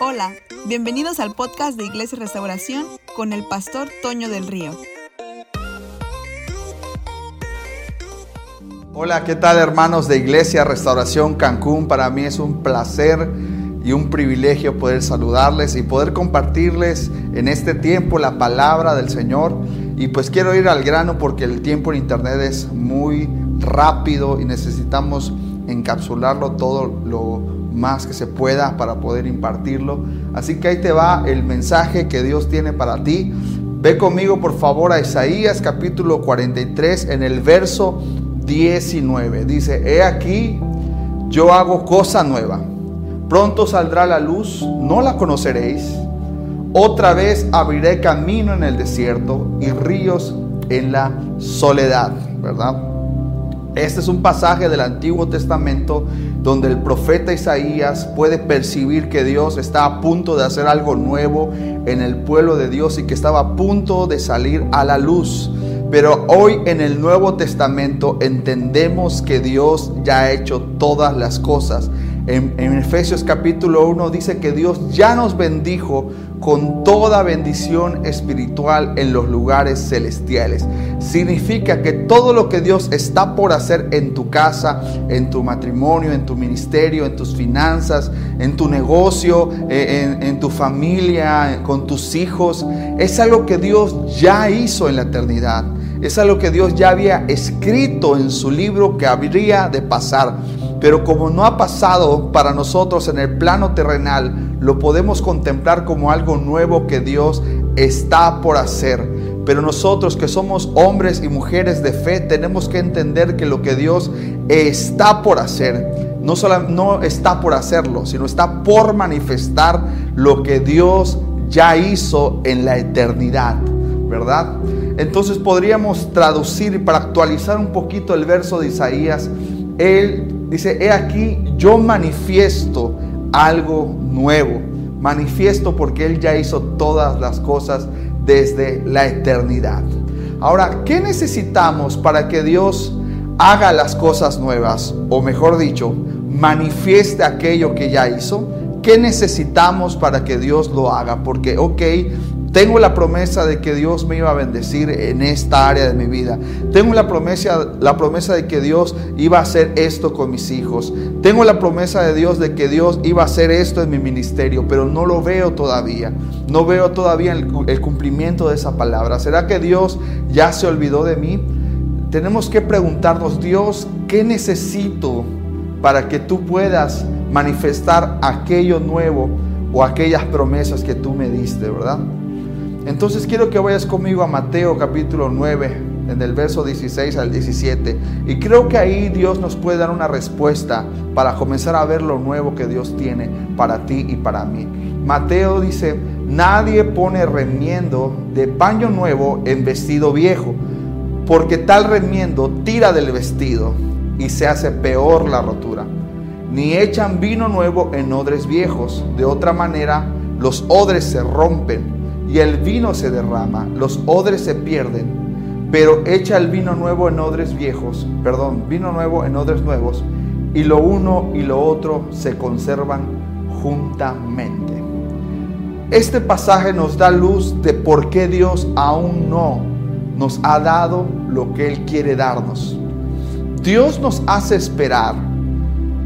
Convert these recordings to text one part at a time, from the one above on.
Hola, bienvenidos al podcast de Iglesia Restauración con el pastor Toño del Río. Hola, ¿qué tal hermanos de Iglesia Restauración Cancún? Para mí es un placer y un privilegio poder saludarles y poder compartirles en este tiempo la palabra del Señor. Y pues quiero ir al grano porque el tiempo en internet es muy rápido y necesitamos encapsularlo todo lo más que se pueda para poder impartirlo. Así que ahí te va el mensaje que Dios tiene para ti. Ve conmigo por favor a Isaías capítulo 43 en el verso 19. Dice, he aquí, yo hago cosa nueva. Pronto saldrá la luz, no la conoceréis. Otra vez abriré camino en el desierto y ríos en la soledad, ¿verdad? Este es un pasaje del Antiguo Testamento donde el profeta Isaías puede percibir que Dios está a punto de hacer algo nuevo en el pueblo de Dios y que estaba a punto de salir a la luz. Pero hoy en el Nuevo Testamento entendemos que Dios ya ha hecho todas las cosas. En, Efesios capítulo 1 dice que Dios ya nos bendijo con toda bendición espiritual en los lugares celestiales. Significa que todo lo que Dios está por hacer en tu casa, en tu matrimonio, en tu ministerio, en tus finanzas, en tu negocio, eh, en, en tu familia, con tus hijos, es algo que Dios ya hizo en la eternidad. Es algo que Dios ya había escrito en su libro que habría de pasar. Pero como no ha pasado para nosotros en el plano terrenal, lo podemos contemplar como algo nuevo que Dios está por hacer. Pero nosotros que somos hombres y mujeres de fe tenemos que entender que lo que Dios está por hacer, no, solo, no está por hacerlo, sino está por manifestar lo que Dios ya hizo en la eternidad, ¿verdad? Entonces podríamos traducir para actualizar un poquito el verso de Isaías, Él Dice, he aquí, yo manifiesto algo nuevo. Manifiesto porque Él ya hizo todas las cosas desde la eternidad. Ahora, ¿qué necesitamos para que Dios haga las cosas nuevas? O mejor dicho, manifieste aquello que ya hizo. ¿Qué necesitamos para que Dios lo haga? Porque, ok, tengo la promesa de que Dios me iba a bendecir en esta área de mi vida. Tengo la promesa, la promesa de que Dios iba a hacer esto con mis hijos. Tengo la promesa de Dios de que Dios iba a hacer esto en mi ministerio, pero no lo veo todavía. No veo todavía el, el cumplimiento de esa palabra. ¿Será que Dios ya se olvidó de mí? Tenemos que preguntarnos, Dios, ¿qué necesito para que tú puedas manifestar aquello nuevo o aquellas promesas que tú me diste, verdad? Entonces quiero que vayas conmigo a Mateo capítulo 9, en el verso 16 al 17. Y creo que ahí Dios nos puede dar una respuesta para comenzar a ver lo nuevo que Dios tiene para ti y para mí. Mateo dice, nadie pone remiendo de paño nuevo en vestido viejo, porque tal remiendo tira del vestido y se hace peor la rotura. Ni echan vino nuevo en odres viejos, de otra manera los odres se rompen y el vino se derrama, los odres se pierden, pero echa el vino nuevo en odres viejos, perdón, vino nuevo en odres nuevos, y lo uno y lo otro se conservan juntamente. Este pasaje nos da luz de por qué Dios aún no nos ha dado lo que Él quiere darnos. Dios nos hace esperar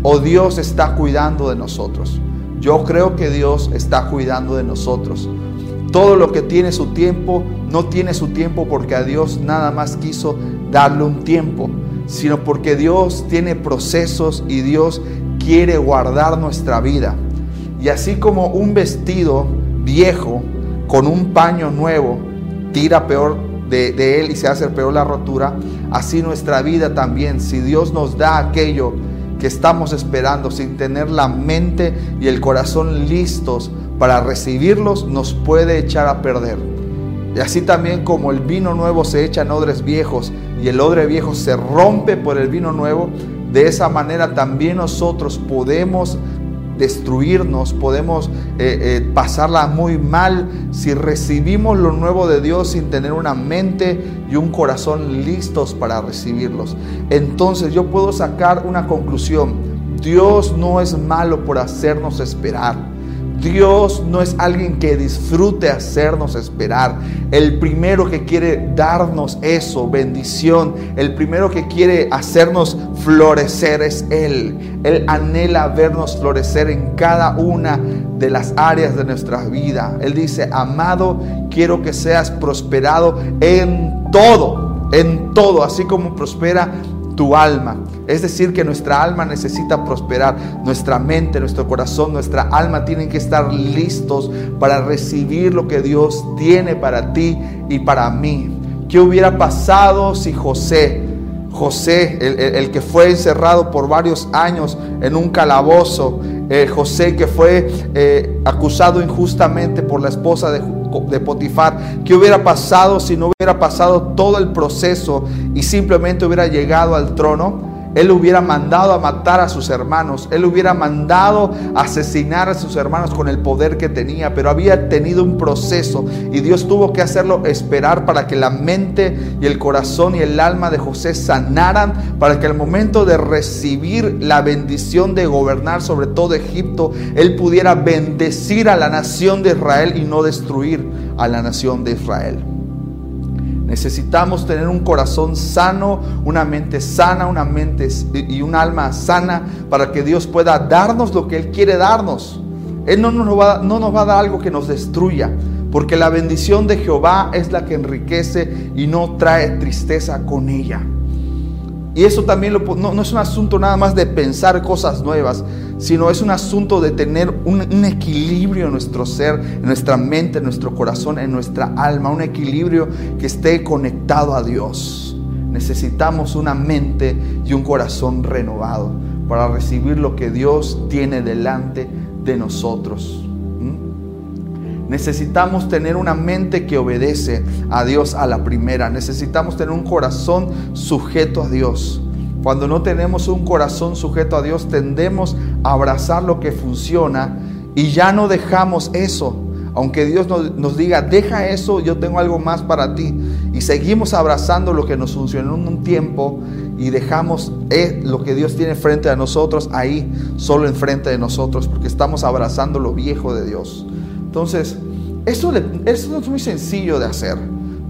o Dios está cuidando de nosotros. Yo creo que Dios está cuidando de nosotros. Todo lo que tiene su tiempo, no tiene su tiempo porque a Dios nada más quiso darle un tiempo, sino porque Dios tiene procesos y Dios quiere guardar nuestra vida. Y así como un vestido viejo con un paño nuevo tira peor de, de, él y se hace peor la rotura, así nuestra vida también, si Dios nos da aquello que estamos esperando sin tener la mente y el corazón listos para recibirlos nos puede echar a perder. Y así también como el vino nuevo se echa en odres viejos y el odre viejo se rompe por el vino nuevo, de esa manera también nosotros podemos destruirnos, podemos eh, eh, pasarla muy mal si recibimos lo nuevo de Dios sin tener una mente y un corazón listos para recibirlos. Entonces yo puedo sacar una conclusión. Dios no es malo por hacernos esperar. Dios no es alguien que disfrute hacernos esperar. El primero que quiere darnos eso, bendición, el primero que quiere hacernos florecer es Él. Él anhela vernos florecer en cada una de las áreas de nuestra vida. Él dice, amado, quiero que seas prosperado en todo, en todo, así como prospera tu alma. Es decir, que nuestra alma necesita prosperar, nuestra mente, nuestro corazón, nuestra alma tienen que estar listos para recibir lo que Dios tiene para ti y para mí. ¿Qué hubiera pasado si José, José, el, que fue encerrado por varios años en un calabozo, eh, José que fue eh, acusado injustamente por la esposa de de Potifar. ¿Qué hubiera pasado si no hubiera pasado todo el proceso y simplemente hubiera llegado al trono? Él hubiera mandado a matar a sus hermanos, él hubiera mandado asesinar a sus hermanos con el poder que tenía, pero había tenido un proceso y Dios tuvo que hacerlo esperar para que la mente y el corazón y el alma de José sanaran, para que al momento de recibir la bendición de gobernar sobre todo Egipto, él pudiera bendecir a la nación de Israel y no destruir a la nación de Israel. Necesitamos tener un corazón sano, una mente sana, una mente y un alma sana para que Dios pueda darnos lo que Él quiere darnos. Él no nos va, no nos va a dar algo que nos destruya, porque la bendición de Jehová es la que enriquece y no trae tristeza con ella. Y eso también no, es un asunto nada más de pensar cosas nuevas, sino es un asunto de tener un, un, equilibrio en nuestro ser, en nuestra mente, en nuestro corazón, en nuestra alma, un equilibrio que esté conectado a Dios. Necesitamos una mente y un corazón renovado para recibir lo que Dios tiene delante de nosotros. Necesitamos tener una mente que obedece a Dios a la primera. Necesitamos tener un corazón sujeto a Dios. Cuando no tenemos un corazón sujeto a Dios, tendemos a abrazar lo que funciona y ya no dejamos eso. Aunque Dios nos, diga, deja eso, yo tengo algo más para ti. Y seguimos abrazando lo que nos funcionó en un tiempo y dejamos eh, lo que Dios tiene frente a nosotros ahí, solo enfrente de nosotros, porque estamos abrazando lo viejo de Dios. Entonces, eso, eso es muy sencillo de hacer,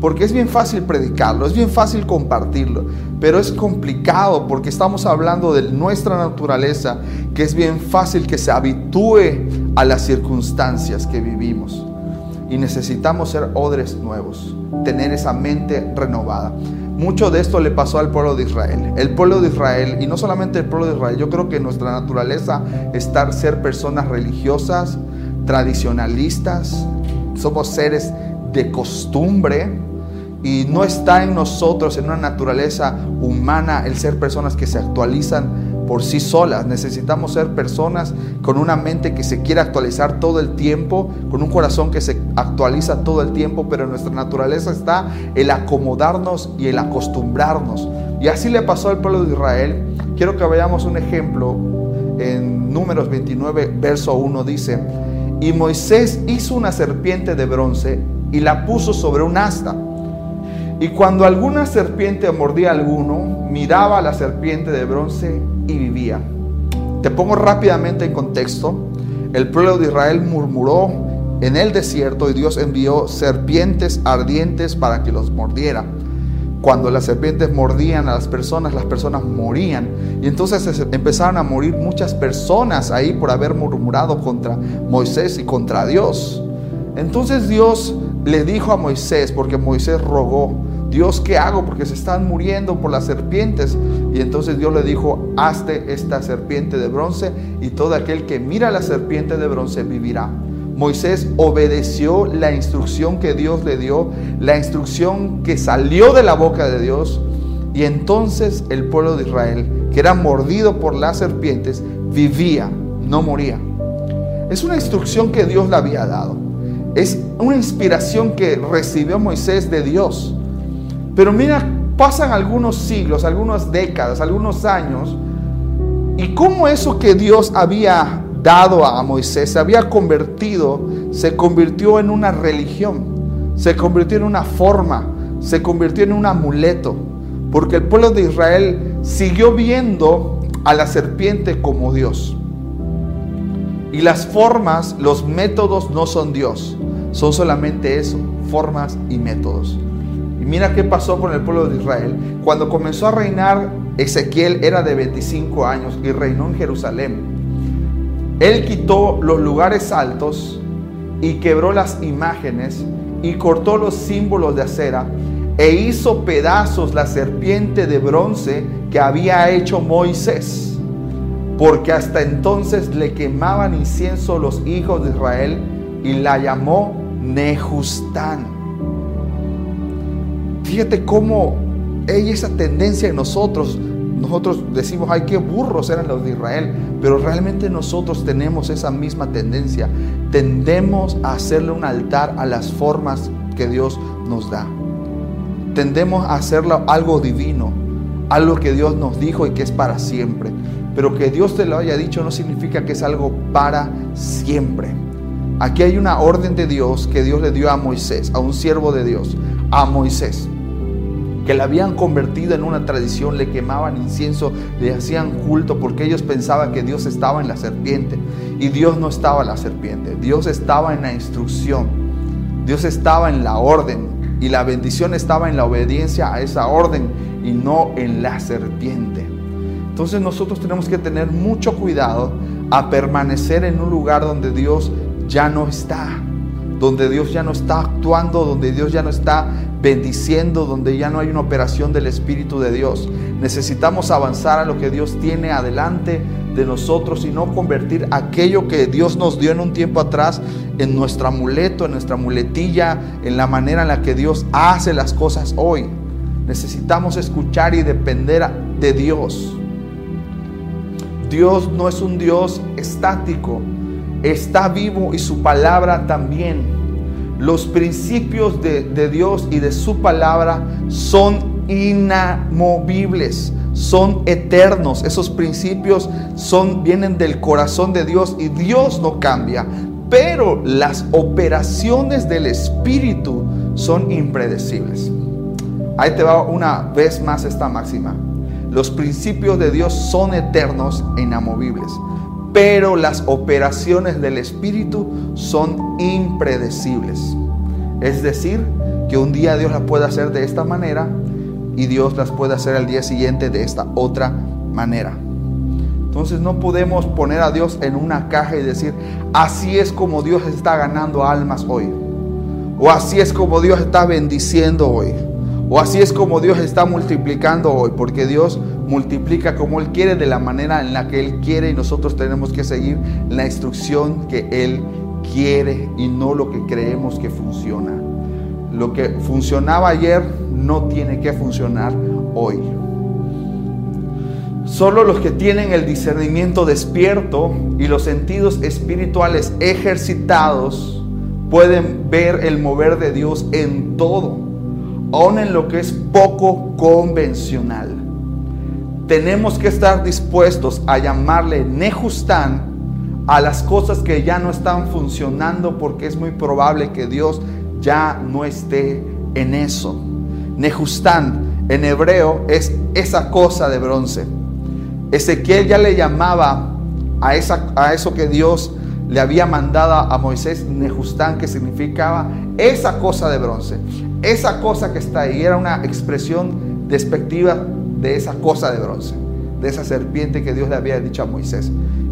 porque es bien fácil predicarlo, es bien fácil compartirlo, pero es complicado porque estamos hablando de nuestra naturaleza, que es bien fácil que se habitúe a las circunstancias que vivimos. Y necesitamos ser odres nuevos, tener esa mente renovada. Mucho de esto le pasó al pueblo de Israel. El pueblo de Israel, y no solamente el pueblo de Israel, yo creo que nuestra naturaleza es ser personas religiosas, tradicionalistas, somos seres de costumbre y no está en nosotros, en una naturaleza humana, el ser personas que se actualizan por sí solas. Necesitamos ser personas con una mente que se quiere actualizar todo el tiempo, con un corazón que se actualiza todo el tiempo, pero en nuestra naturaleza está el acomodarnos y el acostumbrarnos. Y así le pasó al pueblo de Israel. Quiero que veamos un ejemplo en Números 29, verso 1 dice, y Moisés hizo una serpiente de bronce y la puso sobre un asta. Y cuando alguna serpiente mordía a alguno, miraba a la serpiente de bronce y vivía. Te pongo rápidamente en contexto. El pueblo de Israel murmuró en el desierto y Dios envió serpientes ardientes para que los mordiera. Cuando las serpientes mordían a las personas, las personas morían. Y entonces empezaron a morir muchas personas ahí por haber murmurado contra Moisés y contra Dios. Entonces Dios le dijo a Moisés, porque Moisés rogó, Dios, ¿qué hago? Porque se están muriendo por las serpientes. Y entonces Dios le dijo, hazte esta serpiente de bronce y todo aquel que mira la serpiente de bronce vivirá. Moisés obedeció la instrucción que Dios le dio, la instrucción que salió de la boca de Dios. Y entonces el pueblo de Israel, que era mordido por las serpientes, vivía, no moría. Es una instrucción que Dios le había dado. Es una inspiración que recibió Moisés de Dios. Pero mira, pasan algunos siglos, algunas décadas, algunos años, y cómo eso que Dios había dado a Moisés se había convertido, se convirtió en una religión, se convirtió en una forma, se convirtió en un amuleto, porque el pueblo de Israel siguió viendo a la serpiente como Dios. Y las formas, los métodos no son Dios, son solamente eso, formas y métodos. Y mira qué pasó con el pueblo de Israel. Cuando comenzó a reinar, Ezequiel era de 25 años y reinó en Jerusalén. Él quitó los lugares altos y quebró las imágenes y cortó los símbolos de acera e hizo pedazos la serpiente de bronce que había hecho Moisés, porque hasta entonces le quemaban incienso los hijos de Israel y la llamó Nejustán. Fíjate cómo hay esa tendencia en nosotros. Nosotros decimos, ay, qué burros eran los de Israel, pero realmente nosotros tenemos esa misma tendencia. Tendemos a hacerle un altar a las formas que Dios nos da. Tendemos a hacerlo algo divino, algo que Dios nos dijo y que es para siempre. Pero que Dios te lo haya dicho no significa que es algo para siempre. Aquí hay una orden de Dios que Dios le dio a Moisés, a un siervo de Dios, a Moisés, que la habían convertido en una tradición, le quemaban incienso, le hacían culto porque ellos pensaban que Dios estaba en la serpiente y Dios no estaba en la serpiente, Dios estaba en la instrucción, Dios estaba en la orden y la bendición estaba en la obediencia a esa orden y no en la serpiente. Entonces nosotros tenemos que tener mucho cuidado a permanecer en un lugar donde Dios ya no está, donde Dios ya no está actuando, donde Dios ya no está bendiciendo, donde ya no hay una operación del Espíritu de Dios. Necesitamos avanzar a lo que Dios tiene adelante de nosotros y no convertir aquello que Dios nos dio en un tiempo atrás en nuestro amuleto, en nuestra muletilla, en la manera en la que Dios hace las cosas hoy. Necesitamos escuchar y depender de Dios. Dios no es un Dios estático, está vivo y su palabra también. Los principios de, Dios y de su palabra son inamovibles, son eternos. Esos principios son, vienen del corazón de Dios y Dios no cambia. Pero las operaciones del Espíritu son impredecibles. Ahí te va una vez más esta máxima. Los principios de Dios son eternos e inamovibles pero las operaciones del Espíritu son impredecibles. Es decir, que un día Dios las puede hacer de esta manera y Dios las puede hacer al día siguiente de esta otra manera. Entonces no podemos poner a Dios en una caja y decir, así es como Dios está ganando almas hoy. O así es como Dios está bendiciendo hoy. O así es como Dios está multiplicando hoy. Porque Dios multiplica como Él quiere, de la manera en la que Él quiere y nosotros tenemos que seguir la instrucción que Él quiere y no lo que creemos que funciona. Lo que funcionaba ayer no tiene que funcionar hoy. Solo los que tienen el discernimiento despierto y los sentidos espirituales ejercitados pueden ver el mover de Dios en todo, aun en lo que es poco convencional tenemos que estar dispuestos a llamarle Nejustán a las cosas que ya no están funcionando porque es muy probable que Dios ya no esté en eso. Nejustán en hebreo es esa cosa de bronce. Ezequiel ya le llamaba a, esa, a eso que Dios le había mandado a Moisés Nejustán, que significaba esa cosa de bronce. Esa cosa que está ahí era una expresión despectiva de esa cosa de bronce, de esa serpiente que Dios le había dicho a Moisés.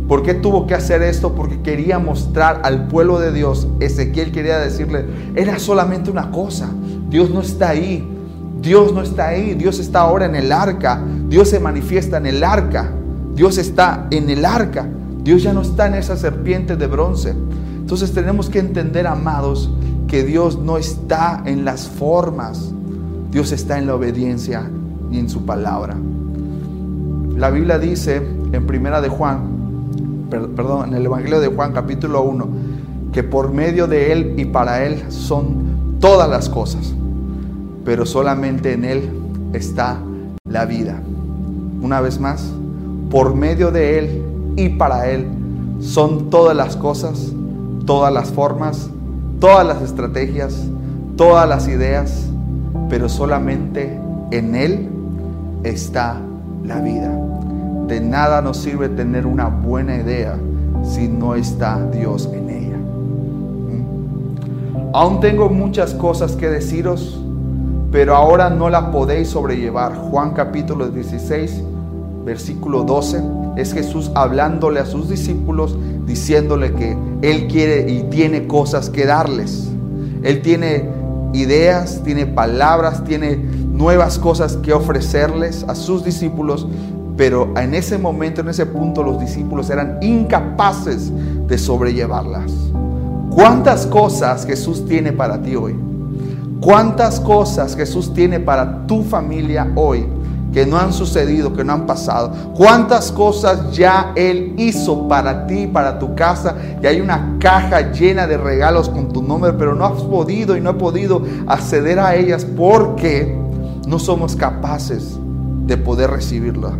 ¿Por qué tuvo que hacer esto? Porque quería mostrar al pueblo de Dios, Ezequiel quería decirle, era solamente una cosa, Dios no está ahí, Dios no está ahí, Dios está ahora en el arca, Dios se manifiesta en el arca, Dios está en el arca, Dios ya no está en esa serpiente de bronce. Entonces tenemos que entender, amados, que Dios no está en las formas, Dios está en la obediencia y en su palabra. La Biblia dice en Primera de Juan, perdón, en el Evangelio de Juan capítulo 1, que por medio de Él y para Él son todas las cosas, pero solamente en Él está la vida. Una vez más, por medio de Él y para Él son todas las cosas, todas las formas, todas las estrategias, todas las ideas, pero solamente en Él está la vida. De nada nos sirve tener una buena idea si no está Dios en ella. ¿Mm? Aún tengo muchas cosas que deciros, pero ahora no la podéis sobrellevar. Juan capítulo 16, versículo 12, es Jesús hablándole a sus discípulos, diciéndole que Él quiere y tiene cosas que darles. Él tiene ideas, tiene palabras, tiene nuevas cosas que ofrecerles a sus discípulos, pero en ese momento, en ese punto, los discípulos eran incapaces de sobrellevarlas. ¿Cuántas cosas Jesús tiene para ti hoy? ¿Cuántas cosas Jesús tiene para tu familia hoy que no han sucedido, que no han pasado? ¿Cuántas cosas ya Él hizo para ti, para tu casa? Y hay una caja llena de regalos con tu nombre, pero no has podido y no he podido acceder a ellas porque no somos capaces de poder recibirla.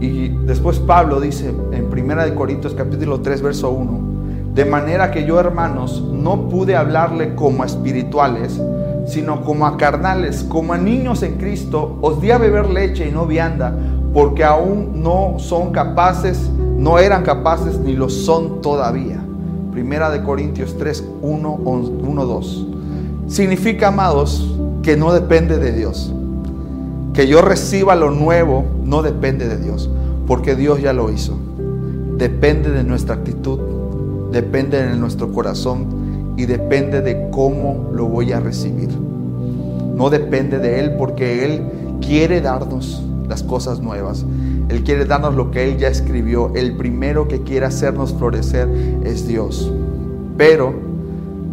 Y después Pablo dice en 1 Corintios capítulo 3 verso 1, de manera que yo, hermanos, no pude hablarle como a espirituales, sino como a carnales, como a niños en Cristo, os di a beber leche y no vianda, porque aún no son capaces, no eran capaces ni lo son todavía. Primera de Corintios 3, 1, 1 2. Significa, amados, que no depende de Dios. Que yo reciba lo nuevo no depende de Dios, porque Dios ya lo hizo. Depende de nuestra actitud depende de nuestro corazón y depende de cómo lo voy a recibir. No depende de Él porque Él quiere darnos las cosas nuevas. Él quiere darnos lo que Él ya escribió. El primero que quiere hacernos florecer es Dios. Pero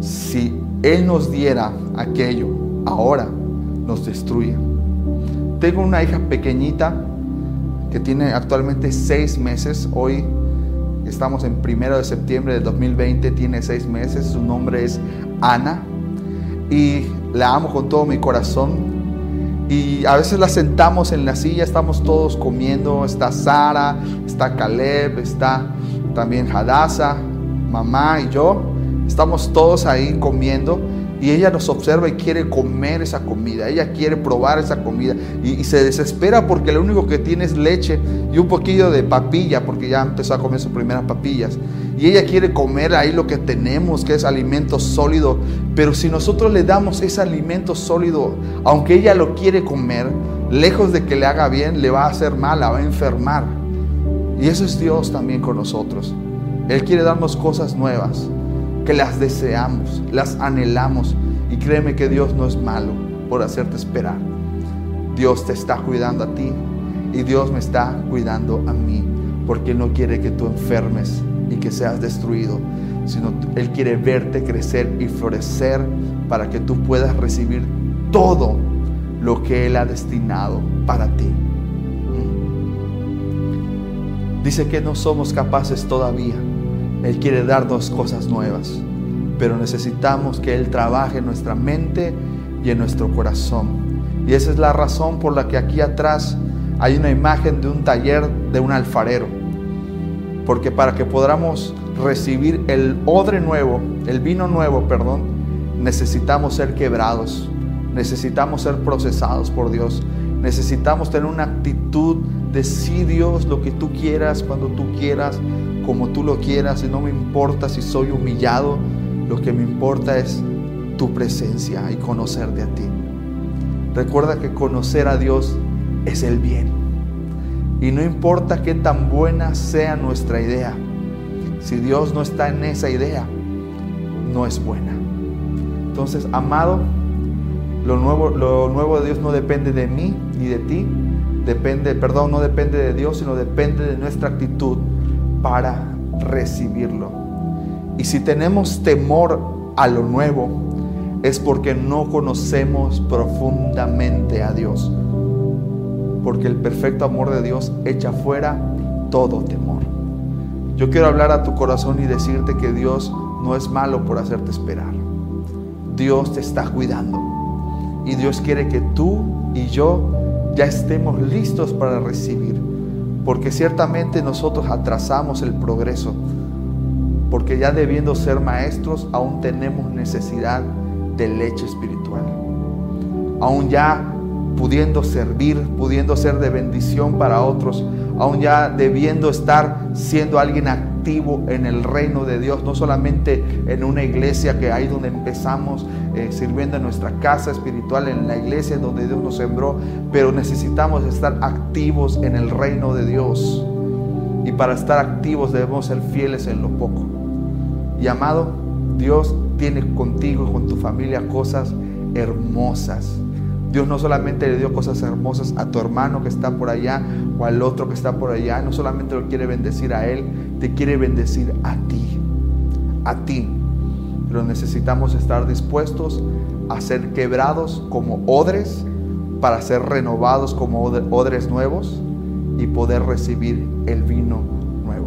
si Él nos diera aquello, ahora nos destruye. Tengo una hija pequeñita que tiene actualmente seis meses. Hoy Estamos en primero de septiembre de 2020, tiene seis meses, su nombre es Ana y la amo con todo mi corazón. Y a veces la sentamos en la silla, estamos todos comiendo, está Sara, está Caleb, está también Hadassah, mamá y yo, estamos todos ahí comiendo y ella nos observa y quiere comer esa comida, ella quiere probar esa comida y, se desespera porque lo único que tiene es leche y un poquillo de papilla porque ya empezó a comer sus primeras papillas. Y ella quiere comer ahí lo que tenemos, que es alimento sólido. Pero si nosotros le damos ese alimento sólido, aunque ella lo quiere comer, lejos de que le haga bien, le va a hacer mal, la va a enfermar. Y eso es Dios también con nosotros. Él quiere darnos cosas nuevas que las deseamos, las anhelamos. Y créeme que Dios no es malo por hacerte esperar. Dios te está cuidando a ti y Dios me está cuidando a mí, porque Él no quiere que tú enfermes y que seas destruido, sino Él quiere verte crecer y florecer para que tú puedas recibir todo lo que Él ha destinado para ti. Dice que no somos capaces todavía él quiere darnos cosas nuevas, pero necesitamos que Él trabaje en nuestra mente y en nuestro corazón. Y esa es la razón por la que aquí atrás hay una imagen de un taller de un alfarero. Porque para que podamos recibir el odre nuevo, el vino nuevo, perdón, necesitamos ser quebrados, necesitamos ser procesados por Dios, necesitamos tener una actitud de sí Dios, lo que tú quieras, cuando tú quieras, como tú lo quieras y no me importa si soy humillado, lo que me importa es tu presencia y conocerte a ti. Recuerda que conocer a Dios es el bien. Y no importa qué tan buena sea nuestra idea, si Dios no está en esa idea, no es buena. Entonces, amado, lo nuevo, lo nuevo de Dios no depende de mí ni de ti, depende, perdón, no depende de Dios, sino depende de nuestra actitud para recibirlo. Y si tenemos temor a lo nuevo, es porque no conocemos profundamente a Dios. Porque el perfecto amor de Dios echa fuera todo temor. Yo quiero hablar a tu corazón y decirte que Dios no es malo por hacerte esperar. Dios te está cuidando. Y Dios quiere que tú y yo ya estemos listos para recibir porque ciertamente nosotros atrasamos el progreso, porque ya debiendo ser maestros, aún tenemos necesidad de leche espiritual. Aún ya pudiendo servir, pudiendo ser de bendición para otros, aún ya debiendo estar siendo alguien activo en el reino de Dios, no solamente en una iglesia que ahí donde empezamos eh, sirviendo en nuestra casa espiritual, en la iglesia donde Dios nos sembró, pero necesitamos estar activos en el reino de Dios. Y para estar activos debemos ser fieles en lo poco. Y amado, Dios tiene contigo y con tu familia cosas hermosas. Dios no solamente le dio cosas hermosas a tu hermano que está por allá o al otro que está por allá, no solamente lo quiere bendecir a él, te quiere bendecir a ti, a ti. Pero necesitamos estar dispuestos a ser quebrados como odres para ser renovados como odres nuevos y poder recibir el vino nuevo.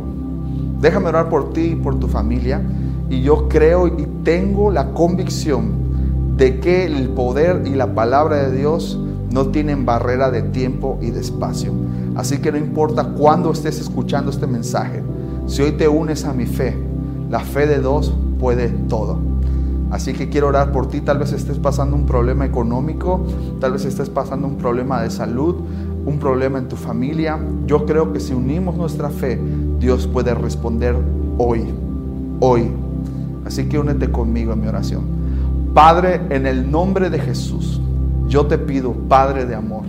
Déjame orar por ti y por tu familia. Y yo creo y tengo la convicción de que el poder y la palabra de Dios no tienen barrera de tiempo y de espacio. Así que no importa cuándo estés escuchando este mensaje, si hoy te unes a mi fe, la fe de dos puede todo. Así que quiero orar por ti, tal vez estés pasando un problema económico, tal vez estés pasando un problema de salud, un problema en tu familia. Yo creo que si unimos nuestra fe, Dios puede responder hoy, hoy. Así que únete conmigo en mi oración. Padre, en el nombre de Jesús, yo te pido, Padre de amor,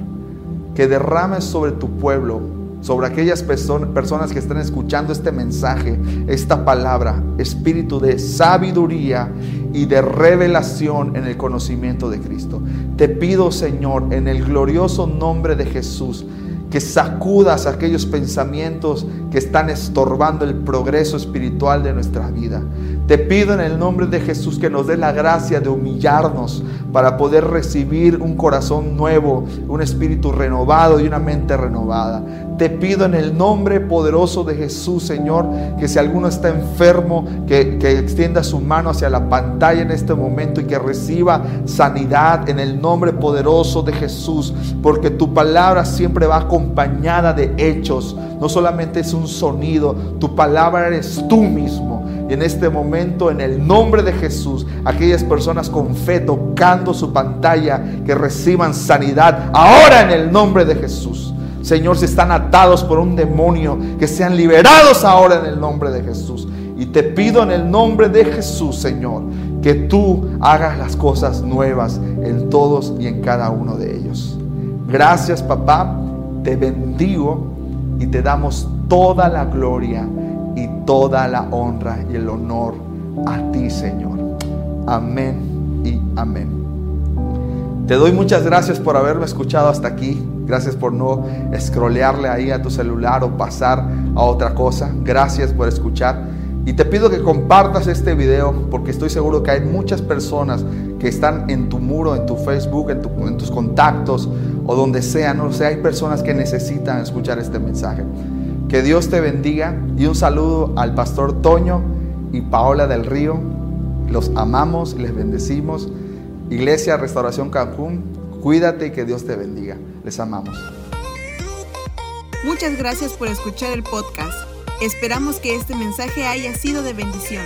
que derrames sobre tu pueblo, sobre aquellas personas que están escuchando este mensaje, esta palabra, espíritu de sabiduría y de revelación en el conocimiento de Cristo. Te pido, Señor, en el glorioso nombre de Jesús, que sacudas aquellos pensamientos que están estorbando el progreso espiritual de nuestra vida. Te pido en el nombre de Jesús que nos dé la gracia de humillarnos para poder recibir un corazón nuevo, un espíritu renovado y una mente renovada. Te pido en el nombre poderoso de Jesús, Señor, que si alguno está enfermo, que, que extienda su mano hacia la pantalla en este momento y que reciba sanidad en el nombre poderoso de Jesús, porque tu palabra siempre va acompañada de hechos, no solamente es un sonido, tu palabra eres tú mismo. En este momento, en el nombre de Jesús, aquellas personas con fe tocando su pantalla, que reciban sanidad ahora en el nombre de Jesús. Señor, si están atados por un demonio, que sean liberados ahora en el nombre de Jesús. Y te pido en el nombre de Jesús, Señor, que tú hagas las cosas nuevas en todos y en cada uno de ellos. Gracias, papá. Te bendigo y te damos toda la gloria toda la honra y el honor a ti, Señor. Amén y amén. Te doy muchas gracias por haberme escuchado hasta aquí. Gracias por no scrollearle ahí a tu celular o pasar a otra cosa. Gracias por escuchar. Y te pido que compartas este video porque estoy seguro que hay muchas personas que están en tu muro, en tu Facebook, en, en tus contactos o donde sea. No sé, hay personas que necesitan escuchar este mensaje. Que Dios te bendiga y un saludo al pastor Toño y Paola del Río. Los amamos y les bendecimos. Iglesia Restauración Cancún, cuídate y que Dios te bendiga. Les amamos. Muchas gracias por escuchar el podcast. Esperamos que este mensaje haya sido de bendición.